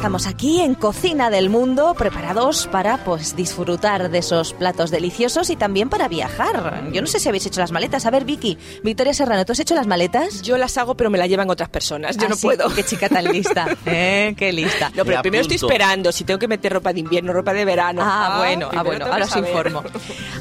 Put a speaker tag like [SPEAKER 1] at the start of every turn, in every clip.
[SPEAKER 1] estamos aquí en Cocina del Mundo, preparados para pues disfrutar de esos platos deliciosos y también para viajar. Yo no sé si habéis hecho las maletas. A ver, Vicky, Victoria Serrano, ¿tú has hecho las maletas?
[SPEAKER 2] Yo las hago, pero me las llevan otras personas. Yo
[SPEAKER 1] Ah,
[SPEAKER 2] no
[SPEAKER 1] sí,
[SPEAKER 2] puedo.
[SPEAKER 1] Qué chica tan lista. ¿eh? Qué lista.
[SPEAKER 2] No, pero
[SPEAKER 3] Me
[SPEAKER 2] primero estoy esperando si tengo que meter ropa de invierno, ropa de verano.
[SPEAKER 1] Ah, bueno, ah, bueno,
[SPEAKER 2] tengo que
[SPEAKER 1] ahora os informo.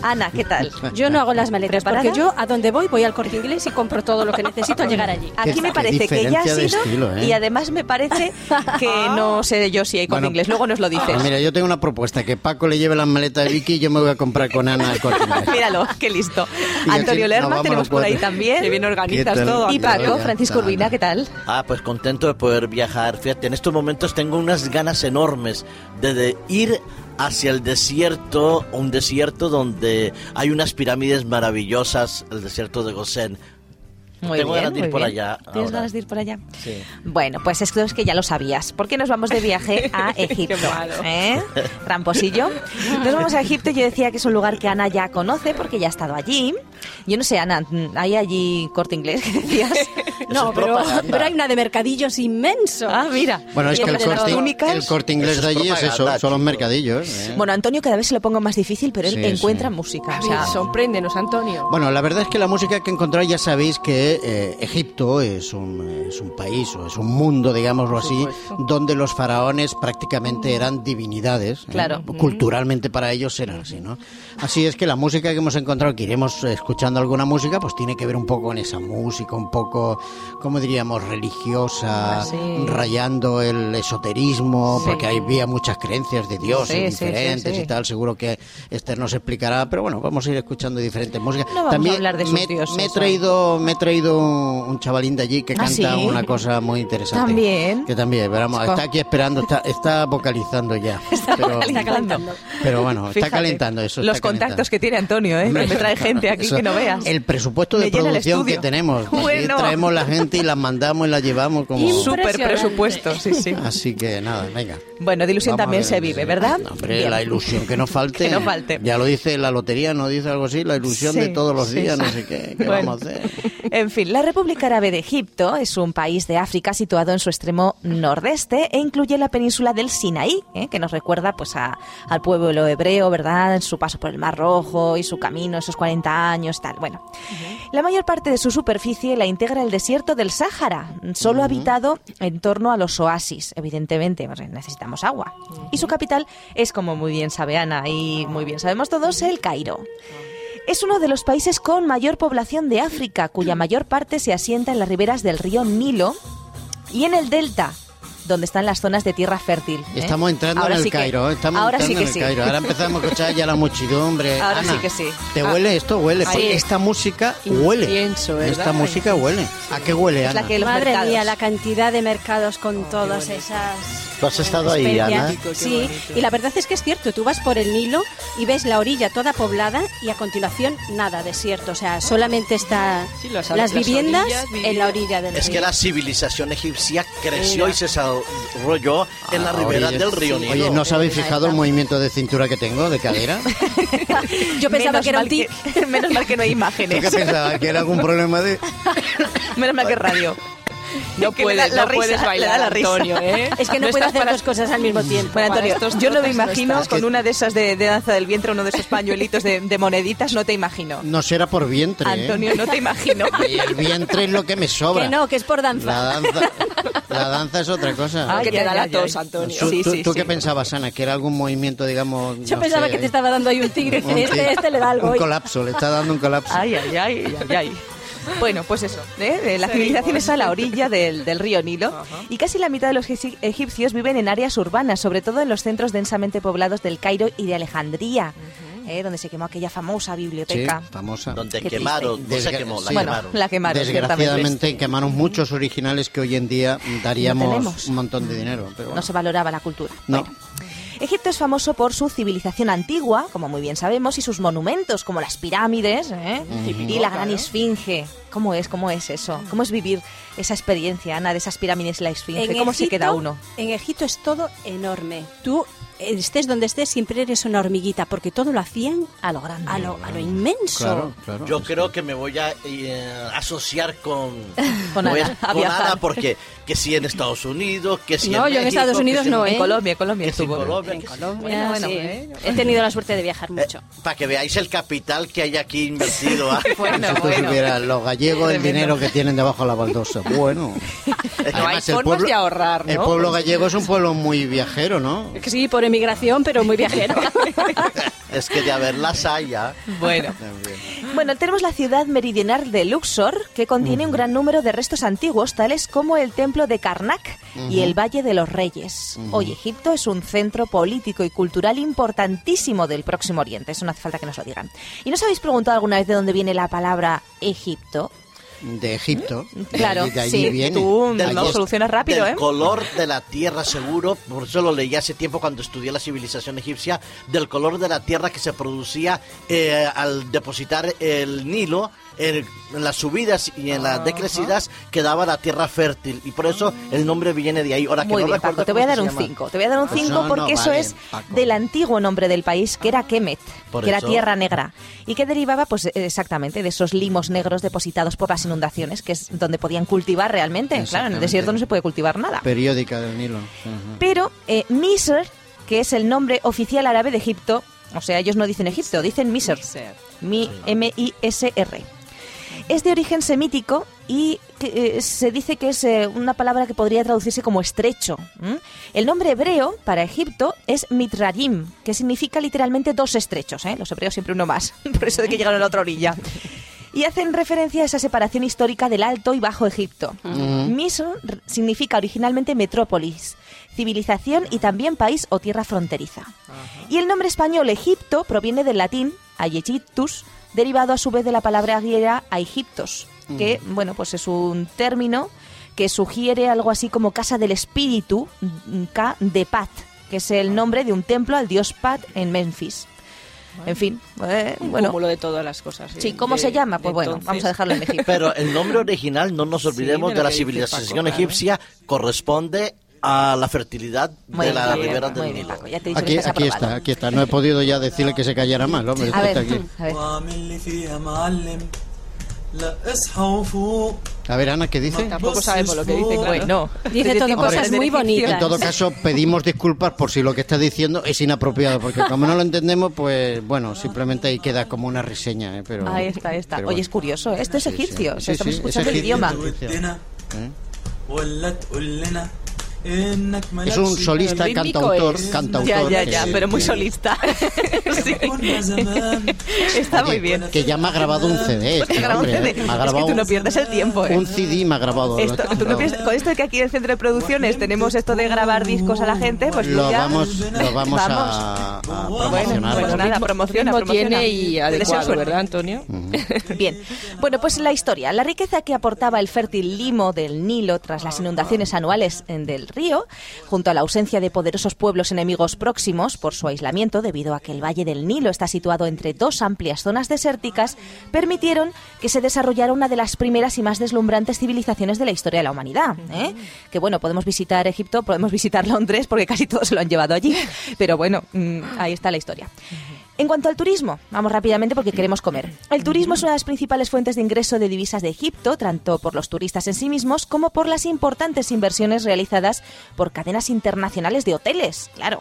[SPEAKER 1] Ana, ¿qué tal?
[SPEAKER 4] Yo no hago las maletas
[SPEAKER 1] ¿Preparada?
[SPEAKER 4] porque yo a donde voy voy al corte inglés y compro todo lo que necesito al llegar allí.
[SPEAKER 1] Aquí me parece que ya has
[SPEAKER 5] diferencia de
[SPEAKER 1] ido
[SPEAKER 5] estilo, ¿eh?
[SPEAKER 1] y además me parece que no sé yo si hay con
[SPEAKER 5] Bueno,
[SPEAKER 1] inglés. Luego nos lo dices.
[SPEAKER 5] Pues mira, yo tengo una propuesta, que Paco le lleve las maletas de Vicky y yo me voy a comprar con Ana el corte inglés.
[SPEAKER 1] Míralo, qué listo.
[SPEAKER 5] Y
[SPEAKER 1] Antonio Lerma
[SPEAKER 5] vamos
[SPEAKER 1] tenemos por ahí también.
[SPEAKER 2] Qué bien organizas todo.
[SPEAKER 1] Y Paco, Francisco Urbina. ¿qué tal?
[SPEAKER 3] Ah, pues contento de poder viajar. Fíjate, en estos momentos tengo unas ganas enormes de, de ir hacia el desierto, un desierto donde hay unas pirámides maravillosas, el desierto de Gosén.
[SPEAKER 1] Muy
[SPEAKER 3] Tengo
[SPEAKER 1] bien,
[SPEAKER 3] ganas de ir
[SPEAKER 1] muy
[SPEAKER 3] por
[SPEAKER 1] bien.
[SPEAKER 3] allá
[SPEAKER 1] ¿Tienes ganas de ir por allá?
[SPEAKER 3] Sí.
[SPEAKER 1] Bueno, pues esto es que ya lo sabías. ¿Por qué nos vamos de viaje a Egipto? ¿Eh? Tramposillo. Nos vamos a Egipto. Yo decía que es un lugar que Ana ya conoce porque ya ha estado allí. Yo no sé, Ana, ¿hay allí corte inglés que decías?
[SPEAKER 4] No, pero, pero hay una de mercadillos inmenso.
[SPEAKER 1] Ah, mira.
[SPEAKER 5] Bueno, es que el corte, el corte inglés
[SPEAKER 3] Eso
[SPEAKER 5] de allí es eso, son los mercadillos. ¿eh?
[SPEAKER 1] Bueno, Antonio cada vez se lo pongo más difícil, pero él
[SPEAKER 5] Sí,
[SPEAKER 1] encuentra
[SPEAKER 5] sí.
[SPEAKER 1] música.
[SPEAKER 2] A
[SPEAKER 1] O sea,
[SPEAKER 2] sorpréndenos, Antonio.
[SPEAKER 5] Bueno, la verdad es que la música que encontrar ya sabéis que eh, Egipto es un, es un país o es un mundo, digámoslo así, donde los faraones prácticamente eran divinidades. ¿eh?
[SPEAKER 1] Claro.
[SPEAKER 5] Culturalmente para ellos era así, ¿no? Así es que la música que hemos encontrado, que iremos escuchando alguna música, pues tiene que ver un poco con esa música, un poco, ¿cómo diríamos?, religiosa,
[SPEAKER 1] Ah, sí.
[SPEAKER 5] rayando el esoterismo,
[SPEAKER 1] Sí.
[SPEAKER 5] porque había muchas creencias de dioses
[SPEAKER 1] Sí,
[SPEAKER 5] diferentes y tal. Seguro que Esther nos explicará, pero bueno, vamos a ir escuchando diferentes músicas.
[SPEAKER 1] No vamos
[SPEAKER 5] También
[SPEAKER 1] a hablar de sus
[SPEAKER 5] me,
[SPEAKER 1] dioses,
[SPEAKER 5] me he traído, me he traído un, chavalín de allí que
[SPEAKER 1] ¿Ah,
[SPEAKER 5] canta
[SPEAKER 1] sí?
[SPEAKER 5] una cosa muy interesante.
[SPEAKER 1] También.
[SPEAKER 5] Que también, veramos, está aquí esperando, está, está vocalizando ya. pero,
[SPEAKER 4] Está calentando.
[SPEAKER 5] pero bueno, está
[SPEAKER 1] Fíjate,
[SPEAKER 5] calentando eso.
[SPEAKER 1] Los
[SPEAKER 5] está calentando.
[SPEAKER 1] contactos que tiene Antonio, ¿eh? Me trae gente aquí
[SPEAKER 5] eso-
[SPEAKER 1] que no veas.
[SPEAKER 5] El presupuesto de producción que tenemos.
[SPEAKER 1] Bueno.
[SPEAKER 5] traemos la gente y la mandamos y la llevamos como...
[SPEAKER 1] Súper presupuesto, sí, sí.
[SPEAKER 5] Así que nada, venga.
[SPEAKER 1] Bueno, de ilusión
[SPEAKER 5] Vamos a
[SPEAKER 1] también se vive,
[SPEAKER 5] sí.
[SPEAKER 1] ¿verdad?
[SPEAKER 5] No, hombre,
[SPEAKER 1] Bien.
[SPEAKER 5] la ilusión que no falte.
[SPEAKER 1] Que no falte.
[SPEAKER 5] Ya lo dice la lotería, ¿no dice algo así? La ilusión
[SPEAKER 1] Sí,
[SPEAKER 5] de todos los
[SPEAKER 1] sí,
[SPEAKER 5] días,
[SPEAKER 1] sí.
[SPEAKER 5] no sé qué. ¿Qué
[SPEAKER 1] Bueno.
[SPEAKER 5] vamos a hacer?
[SPEAKER 1] En fin, la República Árabe de Egipto es un país de África situado en su extremo nordeste e incluye la península del Sinaí, ¿eh? que nos recuerda pues a- al pueblo hebreo, ¿verdad? En su paso por el Mar Rojo y su camino, esos 40 años, tal. Bueno, la mayor parte de su superficie la integra el desierto del Sáhara, solo habitado en torno a los oasis, evidentemente, porque necesitamos agua. Y su capital es, como muy bien sabe Ana y muy bien sabemos todos, el Cairo. Es uno de los países con mayor población de África, cuya mayor parte se asienta en las riberas del río Nilo y en el delta, donde están las zonas de tierra fértil. ¿eh?
[SPEAKER 5] Estamos entrando
[SPEAKER 1] Ahora
[SPEAKER 5] en el
[SPEAKER 1] sí que-
[SPEAKER 5] Cairo, ¿eh? estamos
[SPEAKER 1] ahora
[SPEAKER 5] entrando
[SPEAKER 1] sí que
[SPEAKER 5] en el
[SPEAKER 1] sí.
[SPEAKER 5] Cairo. Ahora empezamos a escuchar ya la muchedumbre.
[SPEAKER 1] Ahora
[SPEAKER 5] Ana,
[SPEAKER 1] sí que sí.
[SPEAKER 5] ¿Te huele esto? Huele. Porque Esta música huele. Esta música huele. ¿A qué huele,
[SPEAKER 1] Es la que
[SPEAKER 4] Madre
[SPEAKER 1] mercados.
[SPEAKER 4] mía, la cantidad de mercados con todas esas.
[SPEAKER 3] ¿Tú has estado ahí. Ana?
[SPEAKER 4] Sí, y la verdad es que es cierto, tú vas por el Nilo y ves la orilla toda poblada y a continuación nada, desierto, o sea, solamente está
[SPEAKER 2] Sí, las-
[SPEAKER 4] las,
[SPEAKER 2] las
[SPEAKER 4] viviendas
[SPEAKER 2] orillas,
[SPEAKER 4] en la orilla del
[SPEAKER 3] Es
[SPEAKER 4] río.
[SPEAKER 3] que la civilización egipcia creció
[SPEAKER 2] Mira.
[SPEAKER 3] y se desarrolló en la
[SPEAKER 5] Ah,
[SPEAKER 3] ribera
[SPEAKER 5] oye,
[SPEAKER 3] del río Nilo.
[SPEAKER 5] Oye, ¿no os habéis fijado el movimiento de cintura que tengo, de cadera?
[SPEAKER 4] Yo pensaba
[SPEAKER 1] Menos
[SPEAKER 4] que era un tic.
[SPEAKER 1] menos mal que no hay
[SPEAKER 5] ¿Tú
[SPEAKER 1] imágenes.
[SPEAKER 5] qué pensabas? ¿Que era algún problema de...?
[SPEAKER 1] menos mal que es radio.
[SPEAKER 2] No
[SPEAKER 1] da
[SPEAKER 2] puedes,
[SPEAKER 1] la
[SPEAKER 2] no
[SPEAKER 1] risa,
[SPEAKER 2] puedes bailar,
[SPEAKER 1] la risa.
[SPEAKER 2] Antonio, ¿eh?
[SPEAKER 4] Es que no, puede
[SPEAKER 2] estás
[SPEAKER 4] hacer
[SPEAKER 2] para-
[SPEAKER 4] dos cosas al mismo tiempo.
[SPEAKER 1] Bueno, Antonio,
[SPEAKER 2] estos
[SPEAKER 1] yo no me
[SPEAKER 2] no
[SPEAKER 1] imagino con una de esas de, de danza del vientre, uno de esos pañuelitos de, de moneditas, no te imagino.
[SPEAKER 5] No será por vientre, ¿eh?
[SPEAKER 1] Antonio, no te imagino.
[SPEAKER 5] Y el vientre es lo que me sobra.
[SPEAKER 4] Que no, que es por danza.
[SPEAKER 5] La danza, la danza es otra cosa.
[SPEAKER 1] Ay,
[SPEAKER 2] que te
[SPEAKER 1] ay,
[SPEAKER 2] da la tos. Antonio.
[SPEAKER 5] ¿Tú,
[SPEAKER 1] Sí,
[SPEAKER 5] tú-
[SPEAKER 1] sí,
[SPEAKER 5] tú
[SPEAKER 1] sí.
[SPEAKER 5] qué pensabas, Ana? ¿Que era algún movimiento, digamos...
[SPEAKER 4] Yo
[SPEAKER 5] no
[SPEAKER 4] pensaba
[SPEAKER 5] sé,
[SPEAKER 4] que te estaba dando ahí un tigre.
[SPEAKER 5] un
[SPEAKER 4] Este, este le da algo
[SPEAKER 5] Un
[SPEAKER 4] hoy.
[SPEAKER 5] colapso, le está dando un colapso.
[SPEAKER 1] Ay, ay, ay, ay, ay. Bueno, pues eso, ¿eh? La civilización está a la orilla del, del río Nilo y casi la mitad de los egip- egipcios viven en áreas urbanas, sobre todo en los centros densamente poblados del Cairo y de Alejandría, ¿eh? donde se quemó aquella famosa
[SPEAKER 5] Sí,
[SPEAKER 1] biblioteca.
[SPEAKER 5] famosa.
[SPEAKER 3] Donde
[SPEAKER 1] Qué
[SPEAKER 3] quemaron, no se quemó, la
[SPEAKER 5] sí.
[SPEAKER 1] Bueno,
[SPEAKER 3] quemaron.
[SPEAKER 1] la quemaron,
[SPEAKER 5] Desgraciadamente quemaron muchos originales que hoy en día daríamos un montón de dinero. Pero
[SPEAKER 1] No se valoraba la cultura.
[SPEAKER 5] No.
[SPEAKER 1] Bueno. Egipto es famoso por su civilización antigua, como muy bien sabemos, y sus monumentos, como las pirámides ¿eh? y la gran esfinge. ¿Cómo es? ¿Cómo es eso? ¿Cómo es vivir esa experiencia, Ana, de esas pirámides y la esfinge? ¿Cómo se queda uno?
[SPEAKER 4] En Egipto es todo enorme. Tú estés donde estés, siempre eres una hormiguita, porque todo lo hacían
[SPEAKER 1] A lo grande.
[SPEAKER 4] a lo, a lo inmenso.
[SPEAKER 5] Claro, claro.
[SPEAKER 3] Yo creo que me voy a eh, asociar con,
[SPEAKER 1] Con
[SPEAKER 3] voy a-
[SPEAKER 1] Ana, a
[SPEAKER 3] con
[SPEAKER 1] viajar.
[SPEAKER 3] Ana, porque que si en Estados Unidos, que si
[SPEAKER 4] No,
[SPEAKER 3] en
[SPEAKER 4] yo en
[SPEAKER 3] México,
[SPEAKER 4] Estados Unidos
[SPEAKER 3] si en-
[SPEAKER 4] no, ¿eh?
[SPEAKER 1] En Colombia, en Colombia
[SPEAKER 3] que si en
[SPEAKER 1] estuvo.
[SPEAKER 3] Colombia.
[SPEAKER 4] En Colombia,
[SPEAKER 1] Bueno, bueno,
[SPEAKER 4] sí.
[SPEAKER 1] bueno.
[SPEAKER 4] He tenido la suerte de viajar mucho.
[SPEAKER 3] Para que veáis el capital que hay aquí invertido. ¿ah?
[SPEAKER 1] Bueno,
[SPEAKER 5] si tú
[SPEAKER 1] bueno.
[SPEAKER 5] supieras los gallegos el dinero que tienen debajo de la baldosa. Bueno.
[SPEAKER 2] No hay formas de ahorrar, ¿no?
[SPEAKER 5] El pueblo gallego es un pueblo muy viajero, ¿no?
[SPEAKER 4] Sí, por emigración, pero muy viajero.
[SPEAKER 3] es que de haberlas hay, ¿ah?
[SPEAKER 1] Bueno. Bueno, tenemos la ciudad meridional de Luxor, que contiene un gran número de restos antiguos, tales como el templo de Karnak y el Valle de los Reyes. Hoy Egipto es un centro político y cultural importantísimo del Próximo Oriente, eso no hace falta que nos lo digan. ¿Y no os habéis preguntado alguna vez de dónde viene la palabra Egipto?
[SPEAKER 5] De Egipto. De
[SPEAKER 1] Claro,
[SPEAKER 5] de allí
[SPEAKER 1] sí,
[SPEAKER 5] viene.
[SPEAKER 1] tú solucionas rápido,
[SPEAKER 3] del
[SPEAKER 1] ¿eh?
[SPEAKER 3] color de la tierra seguro, por eso lo leí hace tiempo cuando estudié la civilización egipcia, del color de la tierra que se producía eh, al depositar el Nilo en, en las subidas y en las decrecidas quedaba la tierra fértil y por eso el nombre viene de ahí. Ahora que
[SPEAKER 1] Muy
[SPEAKER 3] no
[SPEAKER 1] bien,
[SPEAKER 3] recuerdo
[SPEAKER 1] Paco, te voy a dar un
[SPEAKER 3] se llama.
[SPEAKER 1] 5. Te voy a dar un
[SPEAKER 5] Pues
[SPEAKER 1] 5
[SPEAKER 5] no, no
[SPEAKER 1] porque eso
[SPEAKER 5] valen,
[SPEAKER 1] es
[SPEAKER 5] Paco.
[SPEAKER 1] del antiguo nombre del país, que era Kemet,
[SPEAKER 3] Por
[SPEAKER 1] que era
[SPEAKER 3] eso-
[SPEAKER 1] tierra negra, y que derivaba pues exactamente de esos limos negros depositados por las inundaciones, que es donde podían cultivar realmente. Claro, en el desierto no se puede cultivar nada.
[SPEAKER 5] Periódica del Nilo.
[SPEAKER 1] Pero eh, Misr, que es el nombre oficial árabe de Egipto, o sea, ellos no dicen Egipto, dicen Misr. Mi- M-I-S-R. Es de origen semítico y eh, se dice que es eh, una palabra que podría traducirse como estrecho. El nombre hebreo para Egipto es Mitrayim, que significa literalmente dos estrechos. ¿eh? Los hebreos siempre uno más, por eso de que llegaron a la otra orilla. Y hacen referencia a esa separación histórica del Alto y Bajo Egipto. Misr r- significa originalmente metrópolis, civilización y también país o tierra fronteriza. Y el nombre español Egipto proviene del latín Aegyptus, derivado a su vez de la palabra griega Aegyptos, que bueno, pues es un término que sugiere algo así como casa del espíritu, mm, K de Pat, que es el nombre de un templo al dios Pat en Memphis. En fin, eh,
[SPEAKER 2] Un
[SPEAKER 1] bueno,
[SPEAKER 2] cúmulo de todas las cosas.
[SPEAKER 1] sí,
[SPEAKER 2] de-
[SPEAKER 1] ¿cómo
[SPEAKER 2] de-
[SPEAKER 1] se llama? Pues bueno,
[SPEAKER 2] entonces.
[SPEAKER 1] vamos a dejarlo en Egipto.
[SPEAKER 3] Pero el nombre original, no nos olvidemos
[SPEAKER 2] de
[SPEAKER 3] la civilización
[SPEAKER 2] Paco, claro.
[SPEAKER 3] egipcia, corresponde a la fertilidad de la ribera del Nilo.
[SPEAKER 5] aquí, está, aquí está. No he podido ya decirle que se callara mal, hombre.
[SPEAKER 1] A ver,
[SPEAKER 5] Ana, ¿qué dice?
[SPEAKER 2] Tampoco sabe por lo que dice, claro.
[SPEAKER 1] Bueno,
[SPEAKER 4] dice todo cosas muy bonitas.
[SPEAKER 5] En todo caso, pedimos disculpas por si lo que está diciendo es inapropiado, porque como no lo entendemos, pues bueno, simplemente ahí queda como una reseña. ¿eh? Pero,
[SPEAKER 1] ahí está, ahí está. Oye, es curioso, ¿eh? esto es egipcio, sí,
[SPEAKER 5] sí.
[SPEAKER 1] estamos
[SPEAKER 5] sí,
[SPEAKER 1] escuchando es
[SPEAKER 5] el
[SPEAKER 1] idioma.
[SPEAKER 5] ¿Eh? Es un solista, cantautor, cantautor.
[SPEAKER 1] Ya, ya, ya, pero muy solista. sí. Está muy bien.
[SPEAKER 5] Que ya me ha grabado un CD. Este
[SPEAKER 1] hombre, ¿eh?
[SPEAKER 5] un
[SPEAKER 1] CD.
[SPEAKER 5] Me ha grabado
[SPEAKER 1] es que tú no pierdes el tiempo. ¿eh?
[SPEAKER 5] Un CD me ha grabado.
[SPEAKER 1] Esto, ¿tú no pierdes, con esto de que aquí en el centro de producciones tenemos esto de grabar discos a la gente, pues
[SPEAKER 5] lo
[SPEAKER 1] ya...
[SPEAKER 5] vamos, lo vamos, a, a promocionar.
[SPEAKER 1] Bueno, pues nada, promociona, promociona.
[SPEAKER 2] tiene y adecuado, ¿verdad, Antonio? Uh -huh.
[SPEAKER 1] Bien. Bueno, pues la historia. La riqueza que aportaba el fértil limo del Nilo tras las inundaciones anuales del río, junto a la ausencia de poderosos pueblos enemigos próximos por su aislamiento debido a que el Valle del Nilo está situado entre dos amplias zonas desérticas, permitieron que se desarrollara una de las primeras y más deslumbrantes civilizaciones de la historia de la humanidad. ¿eh? Que bueno, podemos visitar Egipto, podemos visitar Londres, porque casi todos se lo han llevado allí. Pero bueno, mm, ahí está la historia. En cuanto al turismo, vamos rápidamente porque queremos comer. El turismo es una de las principales fuentes de ingreso de divisas de Egipto, tanto por los turistas en sí mismos como por las importantes inversiones realizadas por cadenas internacionales de hoteles, claro.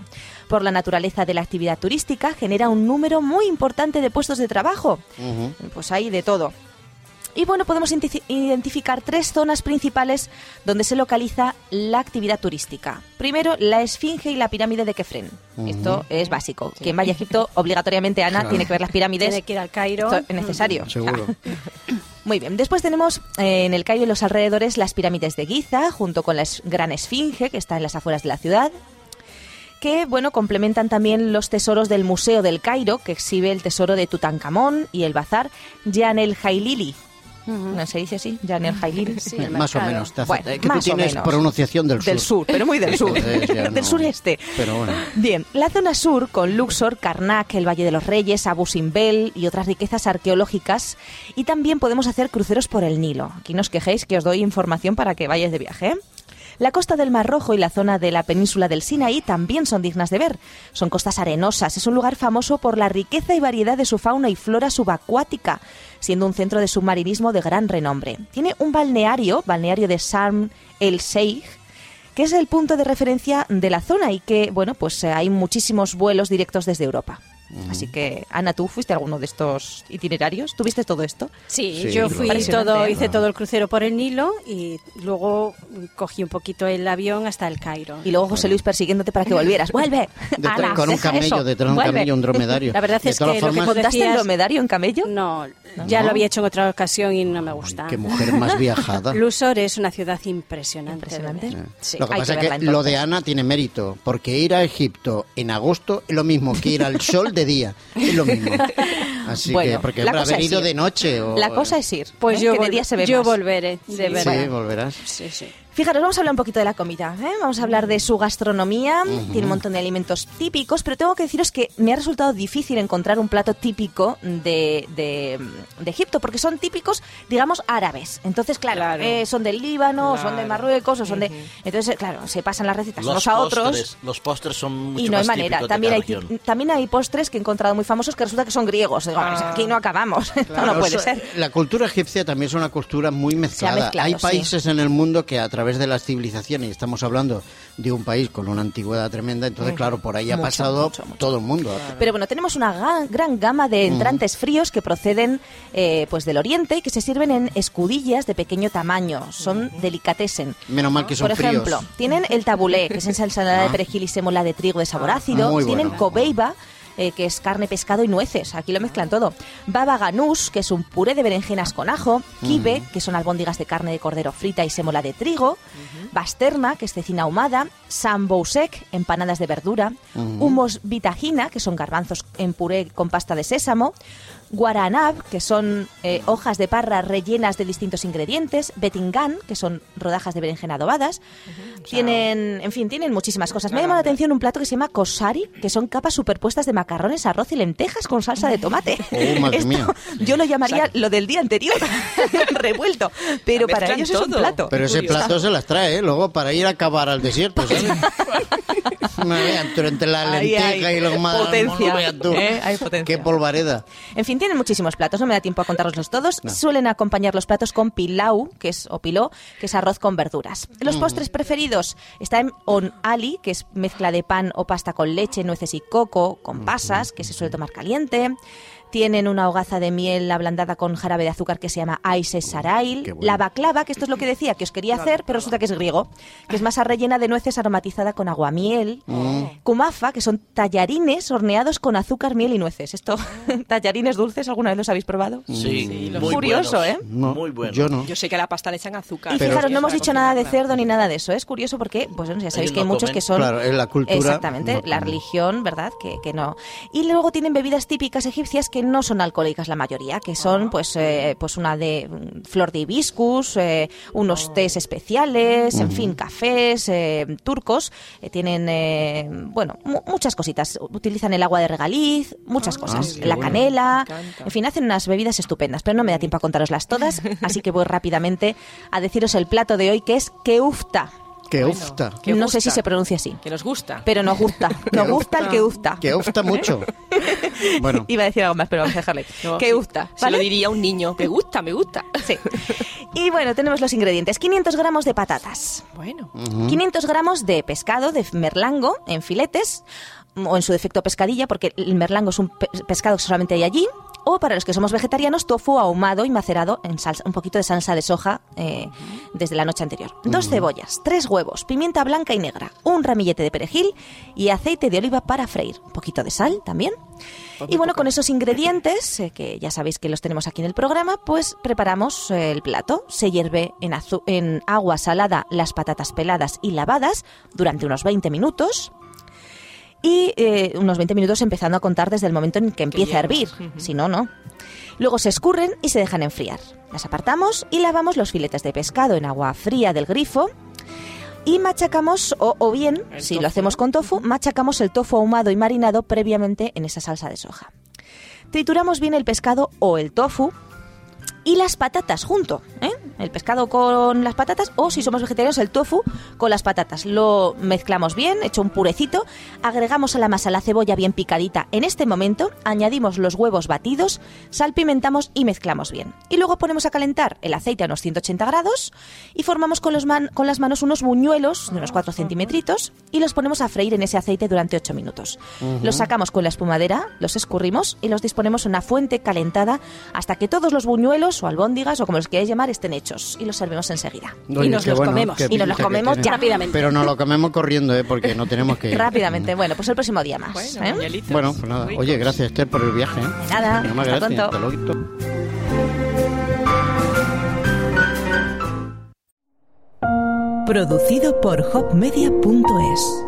[SPEAKER 1] Por la naturaleza de la actividad turística genera un número muy importante de puestos de trabajo. Pues hay de todo. Y bueno, podemos identi- identificar tres zonas principales donde se localiza la actividad turística. Primero, la Esfinge y la pirámide de Kefren. Esto es básico. Quien vaya a Egipto, obligatoriamente, Ana,
[SPEAKER 5] Claro.
[SPEAKER 1] tiene que ver las pirámides.
[SPEAKER 4] Tiene que ir al Cairo.
[SPEAKER 1] Esto es necesario.
[SPEAKER 5] Seguro.
[SPEAKER 1] Muy bien. Después tenemos eh, en el Cairo y los alrededores las pirámides de Giza, junto con la es- gran Esfinge, que está en las afueras de la ciudad que bueno complementan también los tesoros del Museo del Cairo, que exhibe el tesoro de Tutankamón y el bazar Jan el Jailili. ¿No se dice así? Jan el Jailili.
[SPEAKER 4] Sí, el
[SPEAKER 5] más o menos. Te hace-
[SPEAKER 1] Bueno,
[SPEAKER 5] eh, que tú
[SPEAKER 1] más o
[SPEAKER 5] tienes
[SPEAKER 1] menos.
[SPEAKER 5] pronunciación del sur.
[SPEAKER 1] Del sur, pero muy del sur.
[SPEAKER 5] Entonces
[SPEAKER 1] del sureste.
[SPEAKER 5] Pero bueno.
[SPEAKER 1] Bien, la zona sur, con Luxor, Karnak, el Valle de los Reyes, Abu Simbel y otras riquezas arqueológicas. Y también podemos hacer cruceros por el Nilo. Aquí no os quejéis que os doy información para que vayáis de viaje. ¿eh? La costa del Mar Rojo y la zona de la península del Sinaí también son dignas de ver. Son costas arenosas, es un lugar famoso por la riqueza y variedad de su fauna y flora subacuática, siendo un centro de submarinismo de gran renombre. Tiene un balneario, balneario de Sharm el Sheikh, que es el punto de referencia de la zona y que, bueno, pues eh, hay muchísimos vuelos directos desde Europa. Así que, Ana, ¿tú fuiste a alguno de estos itinerarios? ¿Tuviste todo esto?
[SPEAKER 4] Sí,
[SPEAKER 5] Sí,
[SPEAKER 4] yo fui todo,
[SPEAKER 1] ¿eh?
[SPEAKER 4] hice todo el crucero por el Nilo y luego cogí un poquito el avión hasta el Cairo.
[SPEAKER 1] Y luego José Luis persiguiéndote para que volvieras. ¡Vuelve!
[SPEAKER 5] Detrás-
[SPEAKER 1] Ana,
[SPEAKER 5] con un camello,
[SPEAKER 1] eso,
[SPEAKER 5] detrás de un
[SPEAKER 1] vuelve.
[SPEAKER 5] camello, un dromedario.
[SPEAKER 4] La verdad
[SPEAKER 5] De
[SPEAKER 4] es que lo que
[SPEAKER 1] ¿Montaste el dromedario en camello?
[SPEAKER 4] No, ya
[SPEAKER 5] ¿No?
[SPEAKER 4] lo había hecho en otra ocasión y no me gusta.
[SPEAKER 5] Qué mujer más viajada.
[SPEAKER 4] Lusor es una ciudad impresionante.
[SPEAKER 1] Impresionante.
[SPEAKER 4] ver. Sí.
[SPEAKER 5] Lo que
[SPEAKER 1] hay
[SPEAKER 5] pasa
[SPEAKER 1] que
[SPEAKER 5] es que lo de. Ana tiene mérito, porque ir a Egipto en agosto es lo mismo que ir al sol de día, es lo mismo. Así
[SPEAKER 1] Bueno,
[SPEAKER 5] que, porque
[SPEAKER 1] la
[SPEAKER 5] habrá
[SPEAKER 1] cosa es
[SPEAKER 5] venido
[SPEAKER 1] ir.
[SPEAKER 5] de noche o...
[SPEAKER 1] La cosa es ir.
[SPEAKER 4] Pues
[SPEAKER 1] ¿eh?
[SPEAKER 4] yo,
[SPEAKER 1] que de día se ve
[SPEAKER 4] yo
[SPEAKER 1] más.
[SPEAKER 4] volveré, de
[SPEAKER 5] Sí,
[SPEAKER 4] verdad.
[SPEAKER 5] volverás.
[SPEAKER 4] Sí, sí.
[SPEAKER 1] Fijaros, vamos a hablar un poquito de la comida. ¿eh? Vamos a hablar de su gastronomía. Tiene un montón de alimentos típicos, pero tengo que deciros que me ha resultado difícil encontrar un plato típico de, de- de Egipto, porque son típicos, digamos, árabes. Entonces, claro,
[SPEAKER 2] Claro.
[SPEAKER 1] eh, son del Líbano, o son de
[SPEAKER 2] Claro.
[SPEAKER 1] Marruecos, o son de... Entonces, claro, se pasan las recetas
[SPEAKER 3] Los
[SPEAKER 1] unos a otros.
[SPEAKER 3] postres, los postres son mucho
[SPEAKER 1] Y no hay manera. También hay,
[SPEAKER 3] región.
[SPEAKER 1] también hay postres que he encontrado muy famosos que resulta que son griegos. Digo,
[SPEAKER 2] Ah.
[SPEAKER 1] "Pues aquí no acabamos. Esto no
[SPEAKER 5] Claro,
[SPEAKER 1] puede ser.
[SPEAKER 5] La cultura egipcia también es una cultura muy mezclada.
[SPEAKER 1] mezclado,
[SPEAKER 5] Hay
[SPEAKER 1] sí.
[SPEAKER 5] países en el mundo que a través de las civilizaciones, y estamos hablando de un país con una antigüedad tremenda, entonces claro, por ahí ha
[SPEAKER 1] Mucho,
[SPEAKER 5] pasado
[SPEAKER 1] mucho, mucho.
[SPEAKER 5] todo el mundo.
[SPEAKER 1] Pero bueno, tenemos una gran gama de entrantes fríos que proceden eh, pues del oriente y que se sirven en escudillas de pequeño tamaño. Son delicatessen.
[SPEAKER 5] Menos mal que son
[SPEAKER 1] Por ejemplo,
[SPEAKER 5] fríos.
[SPEAKER 1] tienen el tabulé, que es ensalada de
[SPEAKER 5] Ah.
[SPEAKER 1] perejil y sémola de trigo de sabor ácido.
[SPEAKER 5] Muy
[SPEAKER 1] tienen
[SPEAKER 5] bueno.
[SPEAKER 1] cobeiba, eh, que es carne, pescado y nueces. Aquí lo mezclan todo. Baba ganús, que es un puré de berenjenas con ajo. Kibe, que son albóndigas de carne de cordero frita y sémola de trigo. Basterna, que es cecina ahumada. Sambousek, empanadas de verdura. Humos vitagina, que son garbanzos en puré con pasta de sésamo. Guaranab, que son eh, hojas de parra rellenas de distintos ingredientes. Betingan, que son rodajas de berenjena adobadas. Tienen, en fin, tienen muchísimas cosas. Me ha llamado la atención un plato que se llama kosari, que son capas superpuestas de macarrones, arroz y lentejas con salsa de tomate.
[SPEAKER 5] Oh, madre
[SPEAKER 1] Esto
[SPEAKER 5] mía.
[SPEAKER 1] yo lo llamaría lo del día anterior, revuelto. Pero para ellos es un plato.
[SPEAKER 5] Pero ese plato se las trae, ¿eh? Luego para ir a cavar al desierto, entre la
[SPEAKER 1] Ahí
[SPEAKER 5] lenteja y lo más...
[SPEAKER 1] potencia,
[SPEAKER 5] no veas tú.
[SPEAKER 1] ¿eh? Hay potencia.
[SPEAKER 5] Qué polvareda.
[SPEAKER 1] En fin, tienen muchísimos platos, no me da tiempo a contaroslos todos. Suelen acompañar los platos con pilau, que es o piló, que es arroz con verduras. Los postres preferidos están on ali, que es mezcla de pan o pasta con leche, nueces y coco, con pasas, que se suele tomar caliente. Tienen una hogaza de miel ablandada con jarabe de azúcar que se llama Aise Sarail.
[SPEAKER 5] Bueno.
[SPEAKER 1] La baklava, que esto es lo que decía que os quería hacer, pero resulta que es griego, que es masa rellena de nueces aromatizada con aguamiel. Kumafa, que son tallarines horneados con azúcar, miel y nueces. Esto, tallarines dulces, ¿alguna vez los habéis probado?
[SPEAKER 3] Sí,
[SPEAKER 2] los
[SPEAKER 3] muy
[SPEAKER 1] Curioso,
[SPEAKER 3] buenos,
[SPEAKER 1] ¿eh?
[SPEAKER 5] No,
[SPEAKER 3] Muy bueno.
[SPEAKER 5] yo no.
[SPEAKER 2] Yo sé que a la pasta le echan azúcar.
[SPEAKER 1] Y
[SPEAKER 5] Pero-
[SPEAKER 1] fijaros, no hemos dicho nada de cerdo ni nada de eso. Es curioso porque, pues bueno, ya sabéis que hay muchos que son...
[SPEAKER 5] Claro, en la cultura
[SPEAKER 1] Exactamente,
[SPEAKER 5] no
[SPEAKER 1] la religión, ¿verdad? Que, que no. Y luego tienen bebidas típicas egipcias que no son alcohólicas la mayoría, que son pues eh, pues una de mm, flor de hibiscus, eh, unos tés especiales, en fin, cafés, eh, turcos. eh, tienen, eh, bueno, mu- muchas cositas. Utilizan el agua de regaliz, muchas cosas.
[SPEAKER 5] qué
[SPEAKER 1] la
[SPEAKER 5] bueno.
[SPEAKER 1] canela, en fin, hacen unas bebidas estupendas, pero no me da tiempo a contaroslas todas, así que voy rápidamente a deciros el plato de hoy, que es keufta.
[SPEAKER 5] Que
[SPEAKER 2] Bueno.
[SPEAKER 5] ufta.
[SPEAKER 2] Que
[SPEAKER 1] no sé
[SPEAKER 2] gusta.
[SPEAKER 1] si se pronuncia así,
[SPEAKER 2] Que nos gusta.
[SPEAKER 1] pero nos gusta. Nos gusta el keufta.
[SPEAKER 5] Que ufta mucho. Bueno,
[SPEAKER 1] Iba a decir algo más, pero vamos a dejarle.
[SPEAKER 2] No,
[SPEAKER 1] Keufta,
[SPEAKER 2] Se lo diría a un niño. Me gusta, me gusta.
[SPEAKER 1] Sí. Y bueno, tenemos los ingredientes. 500 gramos de patatas.
[SPEAKER 2] Bueno.
[SPEAKER 1] 500 gramos de pescado, de merlango, en filetes, o en su defecto pescadilla, porque el merlango es un pe- pescado que solamente hay allí. O para los que somos vegetarianos, tofu ahumado y macerado en salsa, un poquito de salsa de soja eh, desde la noche anterior. Dos cebollas, tres huevos, pimienta blanca y negra, un ramillete de perejil y aceite de oliva para freír. Un poquito de sal también. Y bueno, con esos ingredientes, eh, que ya sabéis que los tenemos aquí en el programa, pues preparamos eh, el plato. Se hierve en, en agua salada las patatas peladas y lavadas durante unos 20 minutos. Y eh, unos 20 minutos empezando a contar desde el momento en que empieza a hervir. Si no, no. Luego se escurren y se dejan enfriar. Las apartamos y lavamos los filetes de pescado en agua fría del grifo. Y machacamos, o, o bien,
[SPEAKER 2] El
[SPEAKER 1] si
[SPEAKER 2] tofu,
[SPEAKER 1] lo hacemos con tofu, machacamos el tofu ahumado y marinado previamente en esa salsa de soja. Trituramos bien el pescado o el tofu y las patatas junto. ¿Eh? el pescado con las patatas, o si somos vegetarianos, el tofu con las patatas. Lo mezclamos bien, hecho un purecito, agregamos a la masa la cebolla bien picadita. En este momento añadimos los huevos batidos, salpimentamos y mezclamos bien. Y luego ponemos a calentar el aceite a unos 180 grados y formamos con, los man- con las manos unos buñuelos de unos 4 centímetros y los ponemos a freír en ese aceite durante 8 minutos. Los sacamos con la espumadera, los escurrimos y los disponemos en una fuente calentada hasta que todos los buñuelos o albóndigas o como los queráis llamar estén hechos y los servimos enseguida.
[SPEAKER 5] Oye,
[SPEAKER 4] nos los
[SPEAKER 5] bueno,
[SPEAKER 4] comemos.
[SPEAKER 1] Y nos los comemos ya.
[SPEAKER 4] Rápidamente.
[SPEAKER 5] Pero nos lo comemos corriendo, ¿eh? Porque no tenemos que...
[SPEAKER 1] Rápidamente, bueno, pues el próximo día más.
[SPEAKER 2] Bueno,
[SPEAKER 1] ¿eh?
[SPEAKER 5] Bueno, pues nada. Oye, gracias Esther por el viaje. ¿eh?
[SPEAKER 1] nada, hasta
[SPEAKER 5] gracias.
[SPEAKER 1] pronto.
[SPEAKER 5] Hasta luego.
[SPEAKER 6] Producido por hopmedia.es